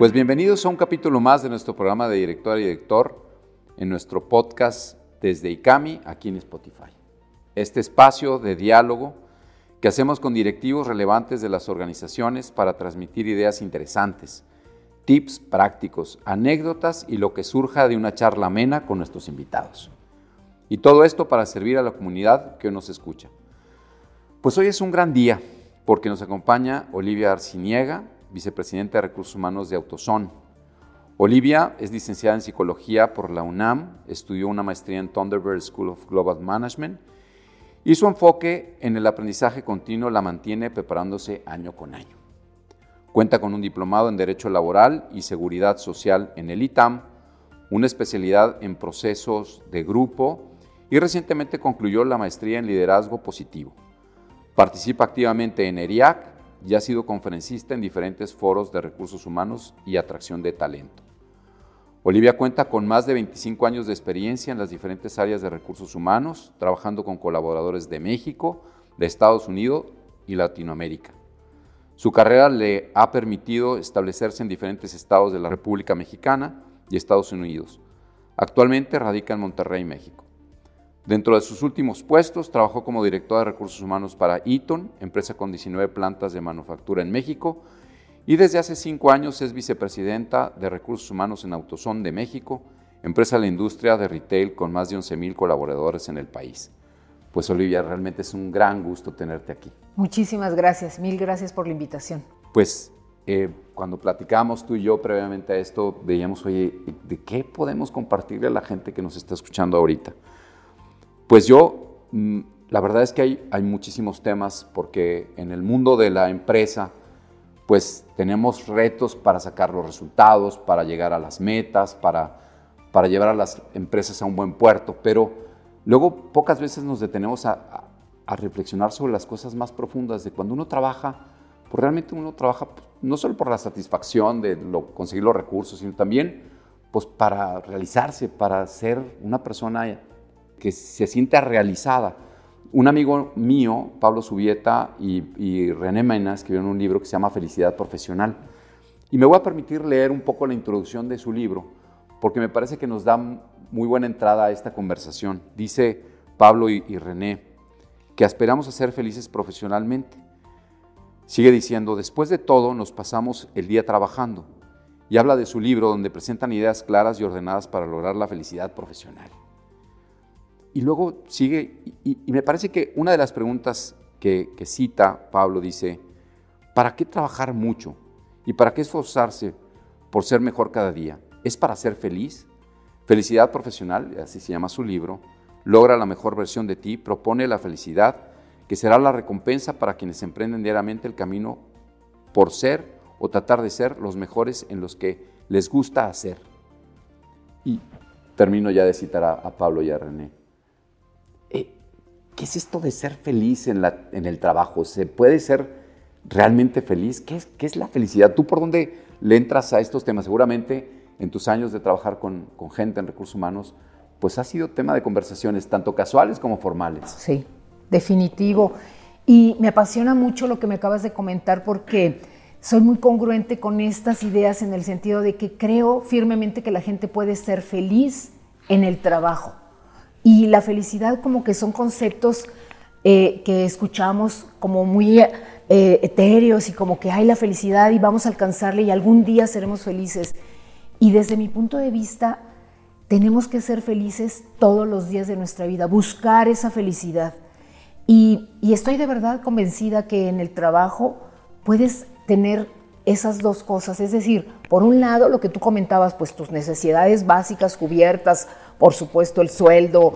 Pues bienvenidos a un capítulo más de nuestro programa de director y director en nuestro podcast desde ICAMI aquí en Spotify. Este espacio de diálogo que hacemos con directivos relevantes de las organizaciones para transmitir ideas interesantes, tips prácticos, anécdotas y lo que surja de una charla amena con nuestros invitados. Y todo esto para servir a la comunidad que nos escucha. Pues hoy es un gran día porque nos acompaña Olivia Arciniega, vicepresidenta de Recursos Humanos de Autoson. Olivia es licenciada en Psicología por la UNAM, estudió una maestría en Thunderbird School of Global Management y su enfoque en el aprendizaje continuo la mantiene preparándose año con año. Cuenta con un diplomado en Derecho Laboral y Seguridad Social en el ITAM, una especialidad en procesos de grupo y recientemente concluyó la maestría en Liderazgo Positivo. Participa activamente en ERIAC y ha sido conferencista en diferentes foros de recursos humanos y atracción de talento. Olivia cuenta con más de 25 años de experiencia en las diferentes áreas de recursos humanos, trabajando con colaboradores de México, de Estados Unidos y Latinoamérica. Su carrera le ha permitido establecerse en diferentes estados de la República Mexicana y Estados Unidos. Actualmente radica en Monterrey, México. Dentro de sus últimos puestos, trabajó como director de recursos humanos para Eaton, empresa con 19 plantas de manufactura en México, y desde hace cinco años es vicepresidenta de recursos humanos en Autoson de México, empresa de la industria de retail con más de 11 mil colaboradores en el país. Pues Olivia, realmente es un gran gusto tenerte aquí. Muchísimas gracias, mil gracias por la invitación. Pues eh, cuando platicamos tú y yo previamente a esto, veíamos, oye, ¿de qué podemos compartirle a la gente que nos está escuchando ahorita? Pues yo, mm, la verdad es que hay, muchísimos temas porque en el mundo de la empresa, pues tenemos retos para sacar los resultados, para llegar a las metas, para, llevar a las empresas a un buen puerto, pero luego pocas veces nos detenemos a, reflexionar sobre las cosas más profundas de cuando uno trabaja, pues realmente uno trabaja pues, no solo por la satisfacción de conseguir los recursos, sino también pues para realizarse, para ser una persona que se sienta realizada. Un amigo mío, Pablo Subieta y, René Mena, escribieron un libro que se llama Felicidad Profesional. Y me voy a permitir leer un poco la introducción de su libro, porque me parece que nos da muy buena entrada a esta conversación. Dice Pablo y, y René que aspiramos a ser felices profesionalmente. Sigue diciendo, después de todo nos pasamos el día trabajando y habla de su libro donde presentan ideas claras y ordenadas para lograr la felicidad profesional. Y luego sigue, y, me parece que una de las preguntas que, cita Pablo dice, ¿para qué trabajar mucho? ¿Y para qué esforzarse por ser mejor cada día? ¿Es para ser feliz? Felicidad profesional, así se llama su libro, logra la mejor versión de ti, propone la felicidad, que será la recompensa para quienes emprenden diariamente el camino por ser o tratar de ser los mejores en los que les gusta hacer. Y termino ya de citar a Pablo y a René. ¿Qué es esto de ser feliz en, la, en el trabajo? ¿Se puede ser realmente feliz? ¿Qué es, ¿Qué es la felicidad? ¿Tú por dónde le entras a estos temas? Seguramente en tus años de trabajar con, con gente en recursos humanos, pues ha sido tema de conversaciones, tanto casuales como formales. Sí, definitivo. Y me apasiona mucho lo que me acabas de comentar porque soy muy congruente con estas ideas en el sentido de que creo firmemente que la gente puede ser feliz en el trabajo. Y la felicidad como que son conceptos eh, que escuchamos como muy eh, etéreos y como que hay la felicidad y vamos a alcanzarle y algún día seremos felices. Y desde mi punto de vista, tenemos que ser felices todos los días de nuestra vida, buscar esa felicidad. Y, y estoy de verdad convencida que en el trabajo puedes tener esas dos cosas, es decir, por un lado lo que tú comentabas, pues tus necesidades básicas cubiertas, por supuesto el sueldo,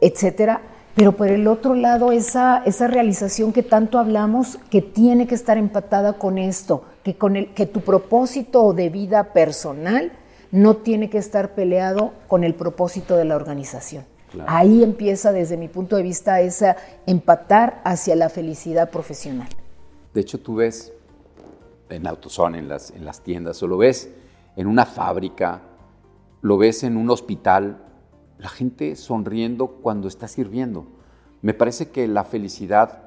etcétera, pero por el otro lado esa, esa realización que tanto hablamos que tiene que estar empatada con esto, que, con el, que tu propósito de vida personal no tiene que estar peleado con el propósito de la organización. Ahí empieza desde mi punto de vista esa empatar hacia la felicidad profesional. De hecho, tú ves en AutoZone, en las, en las tiendas, o lo ves en una fábrica, lo ves en un hospital, la gente sonriendo cuando está sirviendo. Me parece que la felicidad,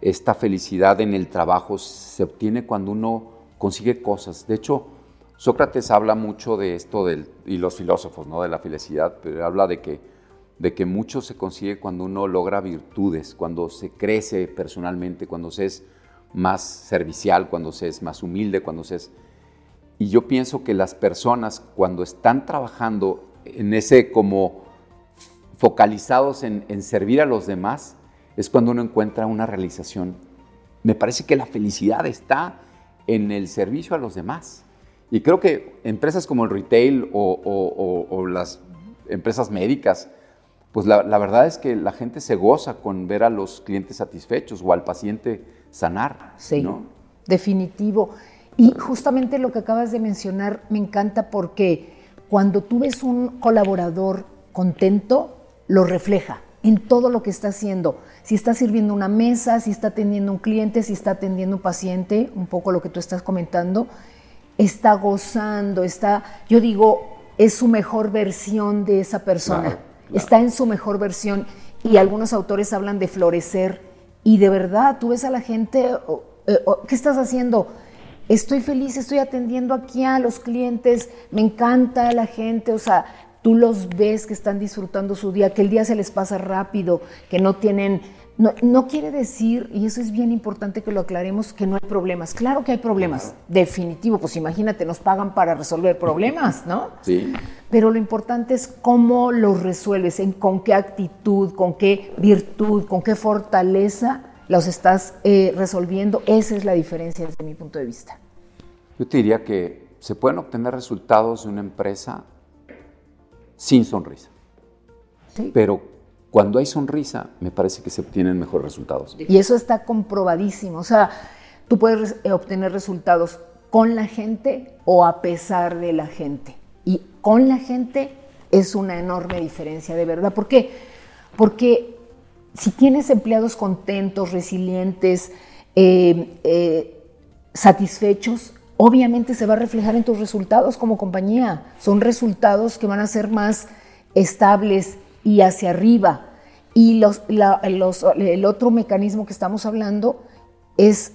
esta felicidad en el trabajo se obtiene cuando uno consigue cosas. De hecho, Sócrates habla mucho de esto, del, y los filósofos, ¿no? De la felicidad, pero habla de que, de que mucho se consigue cuando uno logra virtudes, cuando se crece personalmente, cuando se es más servicial, cuando se es más humilde, cuando se es... Y yo pienso que las personas cuando están trabajando en ese como focalizados en, en servir a los demás, es cuando uno encuentra una realización. Me parece que la felicidad está en el servicio a los demás. Y creo que empresas como el retail o, las empresas médicas, pues la, verdad es que la gente se goza con ver a los clientes satisfechos o al paciente sanar. Sí, definitivo. Y justamente lo que acabas de mencionar me encanta porque cuando tú ves un colaborador contento, lo refleja en todo lo que está haciendo. Si está sirviendo una mesa, si está atendiendo un cliente, si está atendiendo un paciente, un poco lo que tú estás comentando, está gozando, está, yo digo, es su mejor versión de esa persona, está en su mejor versión. Y algunos autores hablan de florecer. Y de verdad, tú ves a la gente, eh, ¿qué estás haciendo? Estoy feliz, estoy atendiendo aquí a los clientes, me encanta la gente, o sea, tú los ves que están disfrutando su día, que el día se les pasa rápido, que no tienen no, quiere decir, y eso es bien importante que lo aclaremos, que no hay problemas. Claro que hay problemas, definitivo, pues imagínate, nos pagan para resolver problemas, ¿no? Sí. Pero lo importante es cómo los resuelves, en con qué actitud, con qué virtud, con qué fortaleza los estás eh, resolviendo. Esa es la diferencia desde mi punto de vista. Yo te diría que se pueden obtener resultados de una empresa sin sonrisa. Sí. Pero cuando hay sonrisa, me parece que se obtienen mejores resultados. Y eso está comprobadísimo. O sea, tú puedes eh, obtener resultados con la gente o a pesar de la gente. Y con la gente es una enorme diferencia, de verdad. ¿Por qué? Porque si tienes empleados contentos, resilientes, eh, eh, satisfechos, obviamente se va a reflejar en tus resultados como compañía. Son resultados que van a ser más estables, y hacia arriba. Y los, el otro mecanismo que estamos hablando es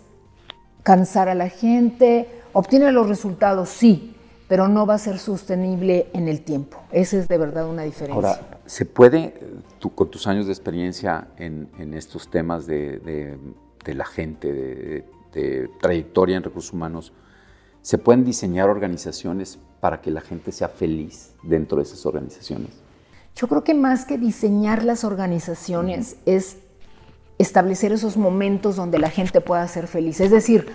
cansar a la gente, obtiene los resultados, sí, pero no va a ser sostenible en el tiempo. Esa es de verdad una diferencia. Ahora, ¿se puede, tú, con tus años de experiencia en, estos temas de, la gente, de, de, trayectoria en recursos humanos, ¿se pueden diseñar organizaciones para que la gente sea feliz dentro de esas organizaciones? Yo creo que más que diseñar las organizaciones es establecer esos momentos donde la gente pueda ser feliz. Es decir,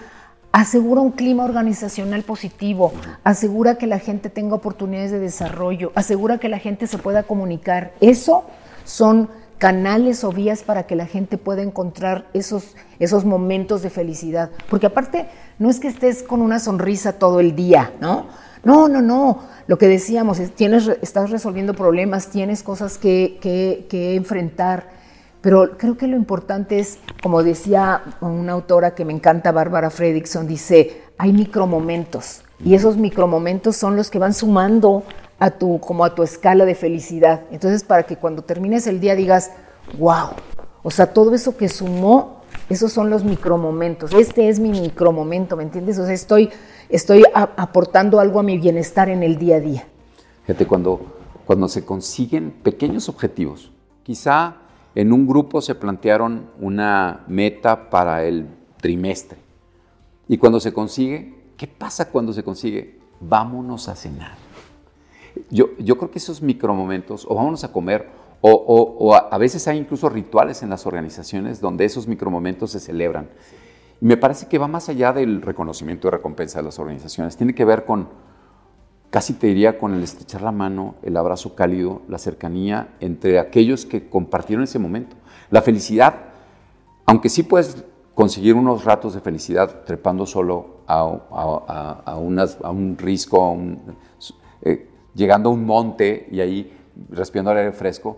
asegura un clima organizacional positivo, asegura que la gente tenga oportunidades de desarrollo, asegura que la gente se pueda comunicar. Eso son canales o vías para que la gente pueda encontrar esos, esos momentos de felicidad. Porque aparte, no es que estés con una sonrisa todo el día, ¿no? No, no, no lo que decíamos, tienes, estás resolviendo problemas, tienes cosas que, que, enfrentar, pero creo que lo importante es, como decía una autora que me encanta, Bárbara Fredrickson, dice, hay micromomentos y esos micromomentos son los que van sumando a tu, como a tu escala de felicidad. Entonces, para que cuando termines el día digas, wow, o sea, todo eso que sumó, esos son los micromomentos. Este es mi micromomento, ¿me entiendes? O sea, estoy estoy aportando algo a mi bienestar en el día a día. Fíjate, cuando, cuando se consiguen pequeños objetivos, quizá en un grupo se plantearon una meta para el trimestre. Y cuando se consigue, ¿qué pasa cuando se consigue? Vámonos a cenar. Yo, creo que esos micromomentos, o vámonos a comer, o, a, veces hay incluso rituales en las organizaciones donde esos micromomentos se celebran. Y me parece que va más allá del reconocimiento y recompensa de las organizaciones. Tiene que ver con, casi te diría, con el estrechar la mano, el abrazo cálido, la cercanía entre aquellos que compartieron ese momento. La felicidad, aunque sí puedes conseguir unos ratos de felicidad trepando solo a, un risco, eh, llegando a un monte y ahí respirando el aire fresco,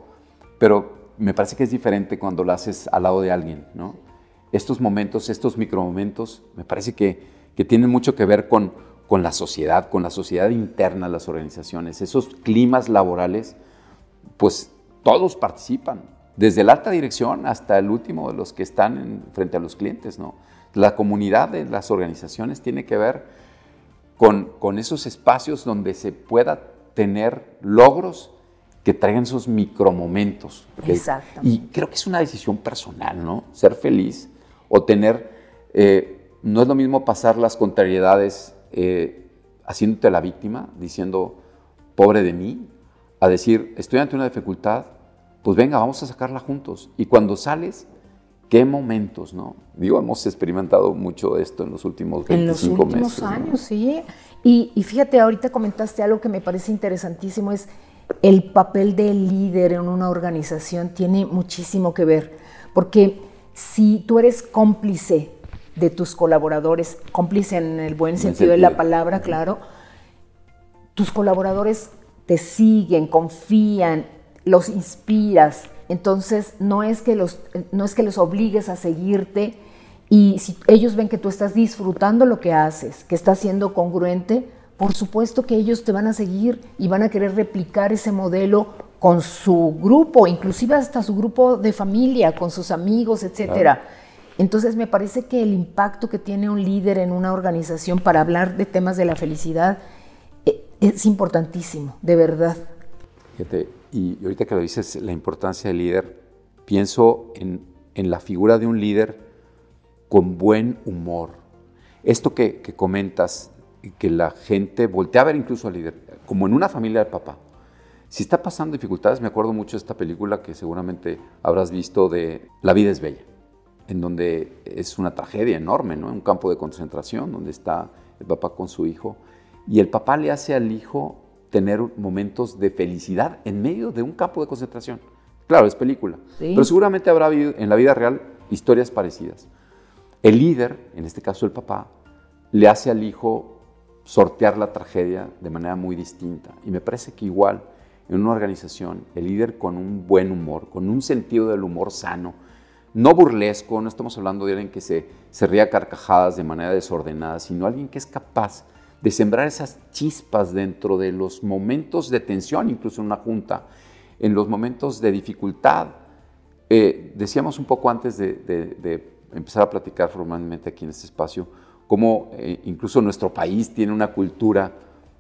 pero me parece que es diferente cuando lo haces al lado de alguien, ¿no? estos momentos, estos micromomentos, me parece que, que tienen mucho que ver con, con la sociedad, con la sociedad interna las organizaciones. Esos climas laborales, pues todos participan, desde la alta dirección hasta el último de los que están frente a los clientes. ¿no? La comunidad de las organizaciones tiene que ver con, con esos espacios donde se pueda tener logros que traigan esos micromomentos. Exacto. Y creo que es una decisión personal, ¿no? Ser feliz o tener, eh, no es lo mismo pasar las contrariedades eh, haciéndote la víctima, diciendo, pobre de mí, a decir, estoy ante una dificultad, pues venga, vamos a sacarla juntos. Y cuando sales, qué momentos, ¿no? Digo, hemos experimentado mucho esto en los últimos 25 meses. En los últimos años, sí. Y, y, fíjate, ahorita comentaste algo que me parece interesantísimo, es el papel del líder en una organización tiene muchísimo que ver, porque si tú eres cómplice de tus colaboradores, cómplice en el buen sentido de la palabra, claro, tus colaboradores te siguen, confían, los inspiras, entonces no es que los, no es que los obligues a seguirte y si ellos ven que tú estás disfrutando lo que haces, que estás siendo congruente, por supuesto que ellos te van a seguir y van a querer replicar ese modelo con su grupo, inclusive hasta su grupo de familia, con sus amigos, etcétera. Entonces me parece que el impacto que tiene un líder en una organización para hablar de temas de la felicidad eh, es importantísimo, de verdad. Fíjate, y ahorita que lo dices, la importancia del líder, pienso en, la figura de un líder con buen humor. Esto que, comentas que la gente voltea a ver incluso al líder, como en una familia de papá. Si está pasando dificultades, me acuerdo mucho de esta película que seguramente habrás visto de La vida es bella, en donde es una tragedia enorme, ¿no? Un campo de concentración donde está el papá con su hijo y el papá le hace al hijo tener momentos de felicidad en medio de un campo de concentración. Claro, es película, pero seguramente habrá habido en la vida real historias parecidas. El líder, en este caso el papá, le hace al hijo sortear la tragedia de manera muy distinta. Y me parece que igual en una organización, el líder con un buen humor, con un sentido del humor sano, no burlesco, no estamos hablando de alguien que se, se ría carcajadas de manera desordenada, sino alguien que es capaz de sembrar esas chispas dentro de los momentos de tensión, incluso en una junta, en los momentos de dificultad. Eh, decíamos un poco antes de, de empezar a platicar formalmente aquí en este espacio, cómo eh, incluso nuestro país tiene una cultura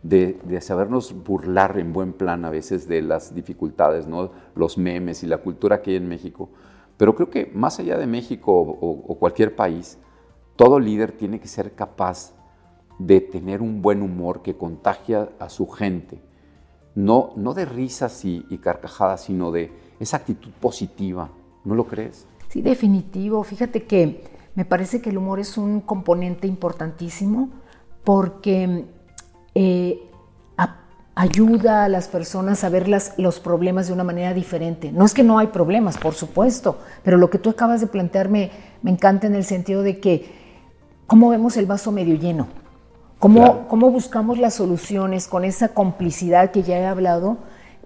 de, sabernos burlar en buen plan a veces de las dificultades, ¿no? los memes y la cultura que hay en México. Pero creo que más allá de México o, cualquier país, todo líder tiene que ser capaz de tener un buen humor que contagia a su gente. No, no de risas y, y carcajadas, sino de esa actitud positiva. ¿No lo crees? Sí, definitivo. Fíjate que me parece que el humor es un componente importantísimo porque eh, ayuda a las personas a ver los problemas de una manera diferente. No es que no hay problemas, por supuesto, pero lo que tú acabas de plantearme me encanta en el sentido de que cómo vemos el vaso medio lleno, cómo, cómo buscamos las soluciones con esa complicidad que ya he hablado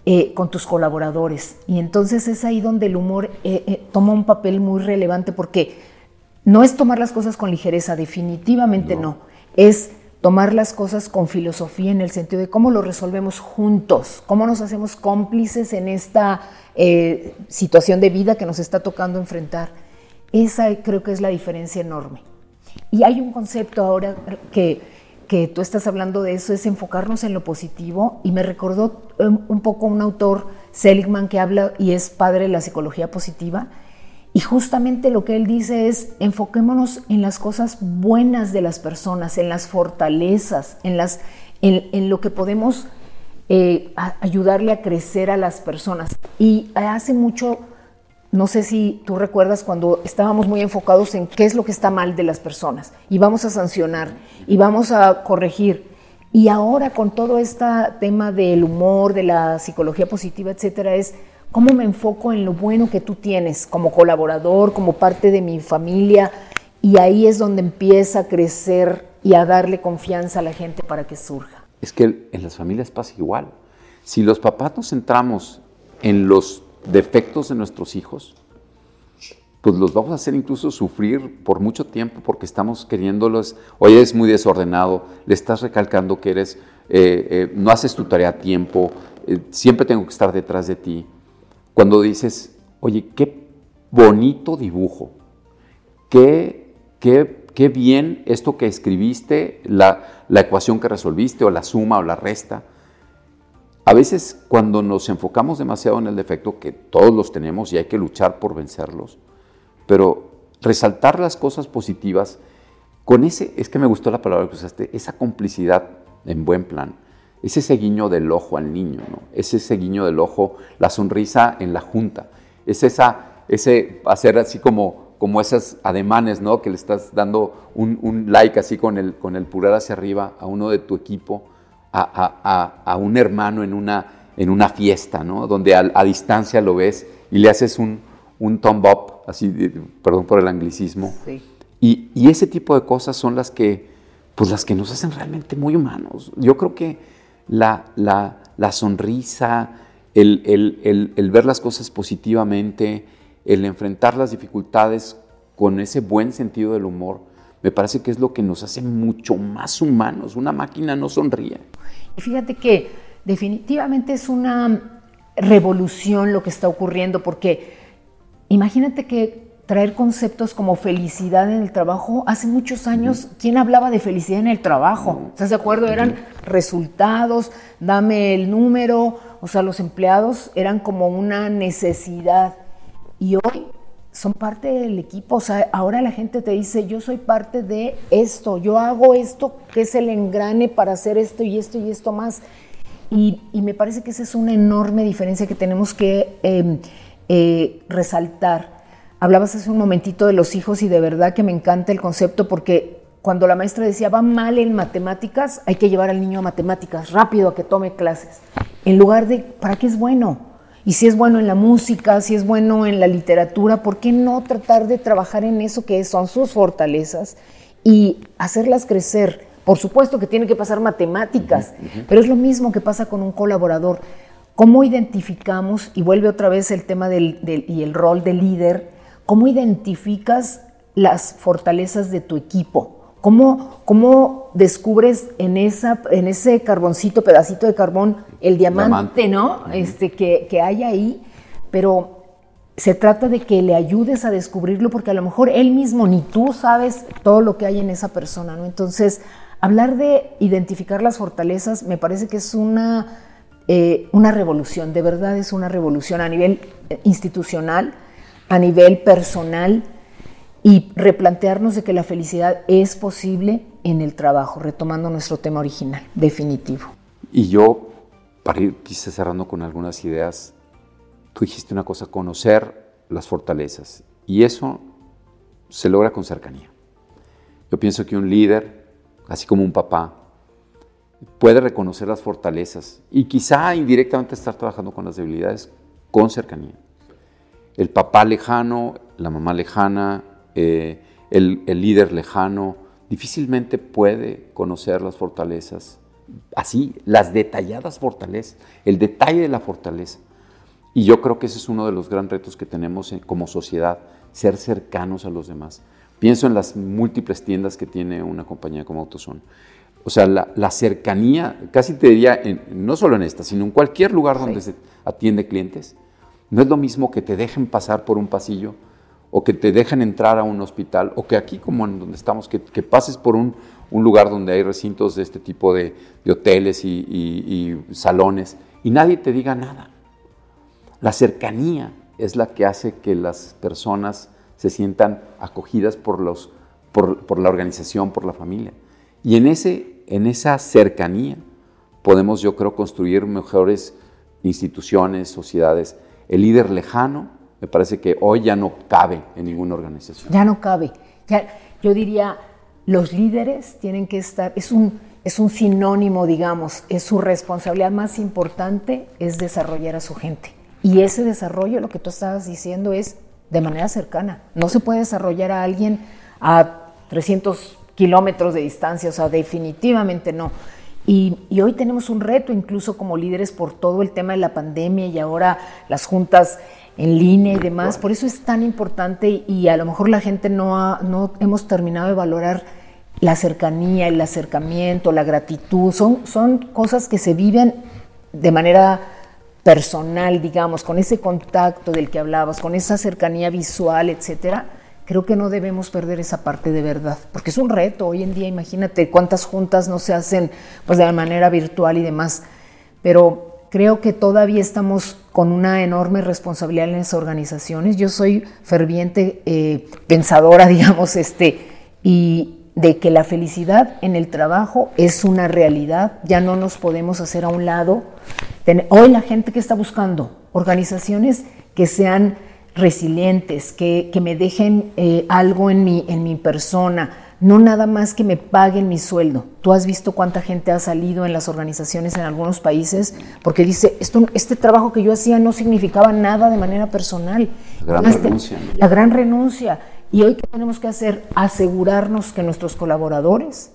eh, con tus colaboradores. Y entonces es ahí donde el humor eh, toma un papel muy relevante porque no es tomar las cosas con ligereza, definitivamente no. Es tomar las cosas con filosofía en el sentido de cómo lo resolvemos juntos, cómo nos hacemos cómplices en esta eh, situación de vida que nos está tocando enfrentar. Esa creo que es la diferencia enorme. Y hay un concepto ahora que, que tú estás hablando de eso, es enfocarnos en lo positivo y me recordó um, un poco un autor, Seligman, que habla y es padre de la psicología positiva, y justamente lo que él dice es, enfoquémonos en las cosas buenas de las personas, en las fortalezas, en, las, en, lo que podemos eh, ayudarle a crecer a las personas. Y hace mucho, no sé si tú recuerdas cuando estábamos muy enfocados en qué es lo que está mal de las personas y vamos a sancionar y vamos a corregir. Y ahora con todo este tema del humor, de la psicología positiva, etcétera, es ¿Cómo me enfoco en lo bueno que tú tienes como colaborador, como parte de mi familia? Y ahí es donde empieza a crecer y a darle confianza a la gente para que surja. Es que en las familias pasa igual. Si los papás nos centramos en los defectos de nuestros hijos, pues los vamos a hacer incluso sufrir por mucho tiempo porque estamos queriéndolos, oye, es muy desordenado, le estás recalcando que eres, eh, eh, no haces tu tarea a tiempo, eh, siempre tengo que estar detrás de ti. Cuando dices, oye, qué bonito dibujo, qué, qué, qué bien esto que escribiste, la, la ecuación que resolviste, o la suma o la resta. A veces cuando nos enfocamos demasiado en el defecto, que todos los tenemos y hay que luchar por vencerlos, pero resaltar las cosas positivas con ese, es que me gustó la palabra que usaste, esa complicidad en buen plan, es ese guiño del ojo al niño, ¿no? es ese guiño del ojo, la sonrisa en la junta, es esa, ese hacer así como, como esos ademanes, ¿no? que le estás dando un, like así con el, con el pulgar hacia arriba a uno de tu equipo, a, un hermano en una, en una fiesta, ¿no? donde a, distancia lo ves y le haces un, un thumb up, así, perdón por el anglicismo. Y, y, ese tipo de cosas son las que, pues las que nos hacen realmente muy humanos. Yo creo que la, la, la sonrisa, el, el, el, ver las cosas positivamente, el enfrentar las dificultades con ese buen sentido del humor, me parece que es lo que nos hace mucho más humanos. Una máquina no sonríe. Fíjate que definitivamente es una revolución lo que está ocurriendo, porque Imagínate que traer conceptos como felicidad en el trabajo, hace muchos años, ¿quién hablaba de felicidad en el trabajo? ¿Estás de acuerdo? Eran resultados, dame el número, o sea, los empleados eran como una necesidad. Y hoy son parte del equipo, o sea, ahora la gente te dice, yo soy parte de esto, yo hago esto, que es el engrane para hacer esto y esto y esto más. Y, me parece que esa es una enorme diferencia que tenemos que... Em, eh, resaltar. Hablabas hace un momentito de los hijos y de verdad que me encanta el concepto porque cuando la maestra decía va mal en matemáticas, hay que llevar al niño a matemáticas rápido a que tome clases, en lugar de ¿para qué es bueno? Y si es bueno en la música, si es bueno en la literatura, ¿por qué no tratar de trabajar en eso que son sus fortalezas y hacerlas crecer? Por supuesto que tiene que pasar matemáticas, pero es lo mismo que pasa con un colaborador. ¿Cómo identificamos, y vuelve otra vez el tema del, y el rol del líder, cómo identificas las fortalezas de tu equipo? ¿Cómo, cómo descubres en, esa, en ese carboncito, pedacito de carbón, el diamante, ¿no? Este, que, que hay ahí, pero se trata de que le ayudes a descubrirlo porque a lo mejor él mismo ni tú sabes todo lo que hay en esa persona, ¿no? Entonces, hablar de identificar las fortalezas me parece que es una eh, una revolución, de verdad es una revolución a nivel eh, institucional, a nivel personal y replantearnos de que la felicidad es posible en el trabajo, retomando nuestro tema original, definitivo. Y yo, para ir quizás cerrando con algunas ideas, tú dijiste una cosa, conocer las fortalezas, y eso se logra con cercanía. Yo pienso que un líder, así como un papá, puede reconocer las fortalezas y quizá indirectamente estar trabajando con las debilidades con cercanía. El papá lejano, la mamá lejana, eh, el, líder lejano, difícilmente puede conocer las fortalezas, así, las detalladas fortalezas, el detalle de la fortaleza. Y yo creo que ese es uno de los grandes retos que tenemos como sociedad, ser cercanos a los demás. Pienso en las múltiples tiendas que tiene una compañía como AutoZone. O sea, la, cercanía, casi te diría, no solo en esta, sino en cualquier lugar donde se atiende clientes, no es lo mismo que te dejen pasar por un pasillo o que te dejen entrar a un hospital o que aquí como en donde estamos, que, pases por un, lugar donde hay recintos de este tipo de, hoteles y, salones y nadie te diga nada. La cercanía es la que hace que las personas se sientan acogidas por, los, por, la organización, por la familia. Y en esa cercanía podemos, yo creo, construir mejores instituciones, sociedades. El líder lejano, me parece que hoy ya no cabe en ninguna organización. Ya no cabe. Yo diría, los líderes tienen que estar, es un, es un sinónimo, digamos, es su responsabilidad más importante es desarrollar a su gente. Y ese desarrollo, lo que tú estabas diciendo, es de manera cercana. No se puede desarrollar a alguien a 300 kilómetros de distancia, o sea, definitivamente no. Y, hoy tenemos un reto incluso como líderes por todo el tema de la pandemia y ahora las juntas en línea y demás. Por eso es tan importante y a lo mejor la gente no, no hemos terminado de valorar la cercanía, el acercamiento, la gratitud. Son, son cosas que se viven de manera personal, digamos, con ese contacto del que hablabas, con esa cercanía visual, etcétera, creo que no debemos perder esa parte de verdad, porque es un reto hoy en día, imagínate cuántas juntas no se hacen pues de manera virtual y demás, pero creo que todavía estamos con una enorme responsabilidad en las organizaciones. Yo soy ferviente eh, pensadora, digamos, este, y de que la felicidad en el trabajo es una realidad, ya no nos podemos hacer a un lado. Hoy la gente que está buscando organizaciones que sean resilientes, que, me dejen eh, algo en mi, en mi persona, no nada más que me paguen mi sueldo. Tú has visto cuánta gente ha salido en las organizaciones en algunos países porque dice, Esto, este trabajo que yo hacía no significaba nada de manera personal. La gran renuncia. La gran renuncia. Y hoy, ¿qué tenemos que hacer? Asegurarnos que nuestros colaboradores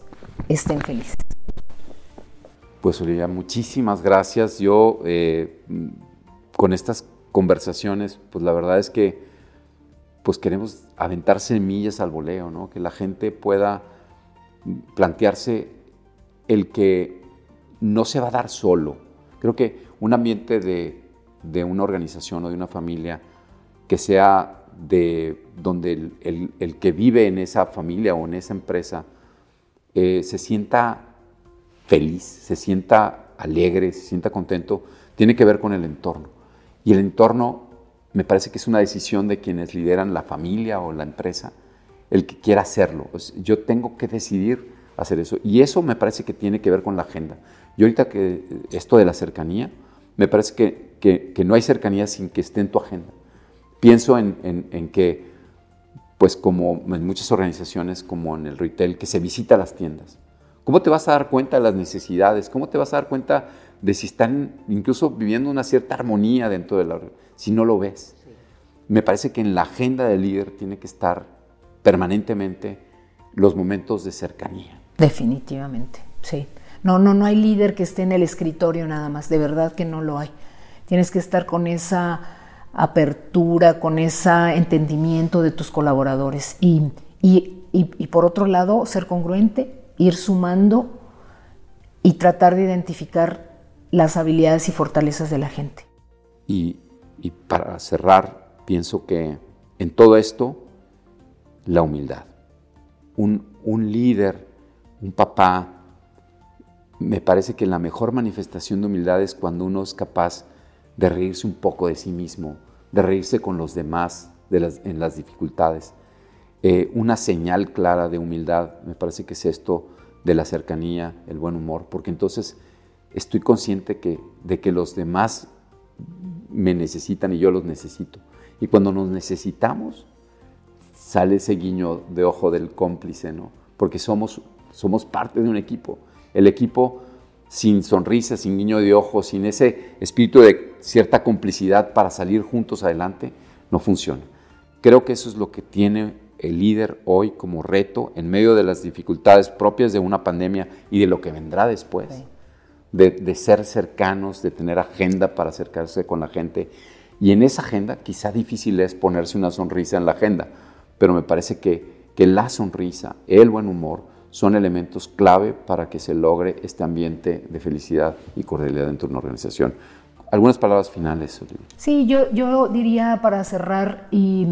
estén felices. Pues Olivia, muchísimas gracias. Yo eh, con estas conversaciones, pues la verdad es que pues queremos aventar semillas al voleo, ¿no? que la gente pueda plantearse el que no se va a dar solo. Creo que un ambiente de, una organización o de una familia que sea de donde el, que vive en esa familia o en esa empresa eh, se sienta feliz, se sienta alegre, se sienta contento, tiene que ver con el entorno. Y el entorno me parece que es una decisión de quienes lideran la familia o la empresa, el que quiera hacerlo. yo tengo que decidir hacer eso. Y eso me parece que tiene que ver con la agenda. Y ahorita que esto de la cercanía, me parece que, que, no hay cercanía sin que esté en tu agenda. Pienso en, en, que, pues como en muchas organizaciones, como en el retail, que se visita las tiendas. ¿Cómo te vas a dar cuenta de las necesidades? ¿Cómo te vas a dar cuenta de si están incluso viviendo una cierta armonía dentro de la si no lo ves. Me parece que en la agenda del líder tiene que estar permanentemente los momentos de cercanía. Definitivamente, sí. No, no, no hay líder que esté en el escritorio nada más, de verdad que no lo hay. Tienes que estar con esa apertura, con ese entendimiento de tus colaboradores y, y por otro lado, ser congruente, ir sumando y tratar de identificar las habilidades y fortalezas de la gente. Y para cerrar, pienso que en todo esto, la humildad. Un, líder, un papá, me parece que la mejor manifestación de humildad es cuando uno es capaz de reírse un poco de sí mismo, de reírse con los demás en las dificultades. Eh, una señal clara de humildad, me parece que es esto de la cercanía, el buen humor, porque entonces estoy consciente de que los demás me necesitan y yo los necesito. Y cuando nos necesitamos, sale ese guiño de ojo del cómplice, ¿no? Porque somos, somos parte de un equipo. El equipo sin sonrisa, sin guiño de ojo, sin ese espíritu de cierta complicidad para salir juntos adelante, no funciona. Creo que eso es lo que tiene el líder hoy como reto en medio de las dificultades propias de una pandemia y de lo que vendrá después de, ser cercanos, de tener agenda para acercarse con la gente. Y en esa agenda quizá difícil es ponerse una sonrisa en la agenda, pero me parece que, que la sonrisa, el buen humor, son elementos clave para que se logre este ambiente de felicidad y cordialidad dentro de una organización. ¿Algunas palabras finales? Sí, yo, yo diría para cerrar y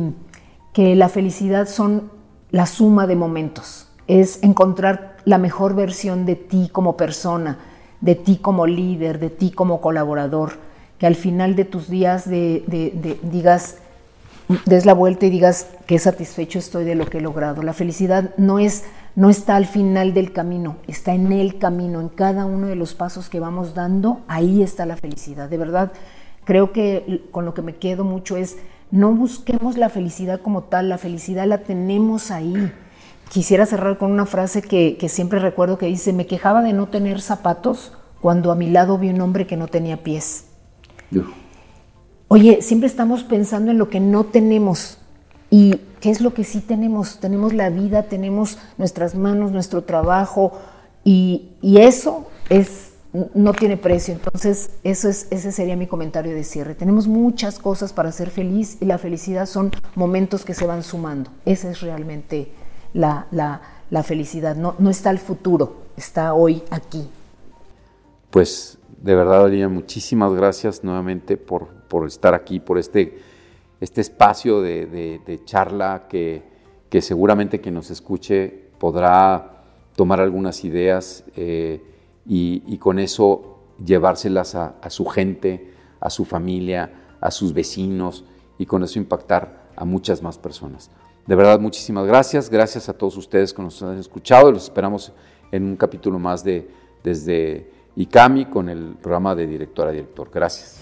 que la felicidad son la suma de momentos, es encontrar la mejor versión de ti como persona, de ti como líder, de ti como colaborador, que al final de tus días de, digas, des la vuelta y digas qué satisfecho estoy de lo que he logrado. La felicidad no es no está al final del camino, está en el camino, en cada uno de los pasos que vamos dando, ahí está la felicidad. De verdad, creo que con lo que me quedo mucho es no busquemos la felicidad como tal, la felicidad la tenemos ahí quisiera cerrar con una frase que, siempre recuerdo que dice, me quejaba de no tener zapatos cuando a mi lado vi un hombre que no tenía pies. Oye, siempre estamos pensando en lo que no tenemos. ¿Y qué es lo que sí tenemos? Tenemos la vida, tenemos nuestras manos, nuestro trabajo, y, eso es, no tiene precio. Entonces, eso es, ese sería mi comentario de cierre. Tenemos muchas cosas para ser feliz y la felicidad son momentos que se van sumando. Ese es realmente la, la, felicidad, no, no está el futuro, está hoy aquí. Pues de verdad, Olivia, muchísimas gracias nuevamente por, por estar aquí, por este, este espacio de, charla que, que seguramente quien nos escuche podrá tomar algunas ideas eh, y, con eso llevárselas a, su gente, a su familia, a sus vecinos y con eso impactar a muchas más personas. De verdad, muchísimas gracias. Gracias a todos ustedes que nos han escuchado los esperamos en un capítulo más de Desde ICAMI con el programa de director a director. Gracias.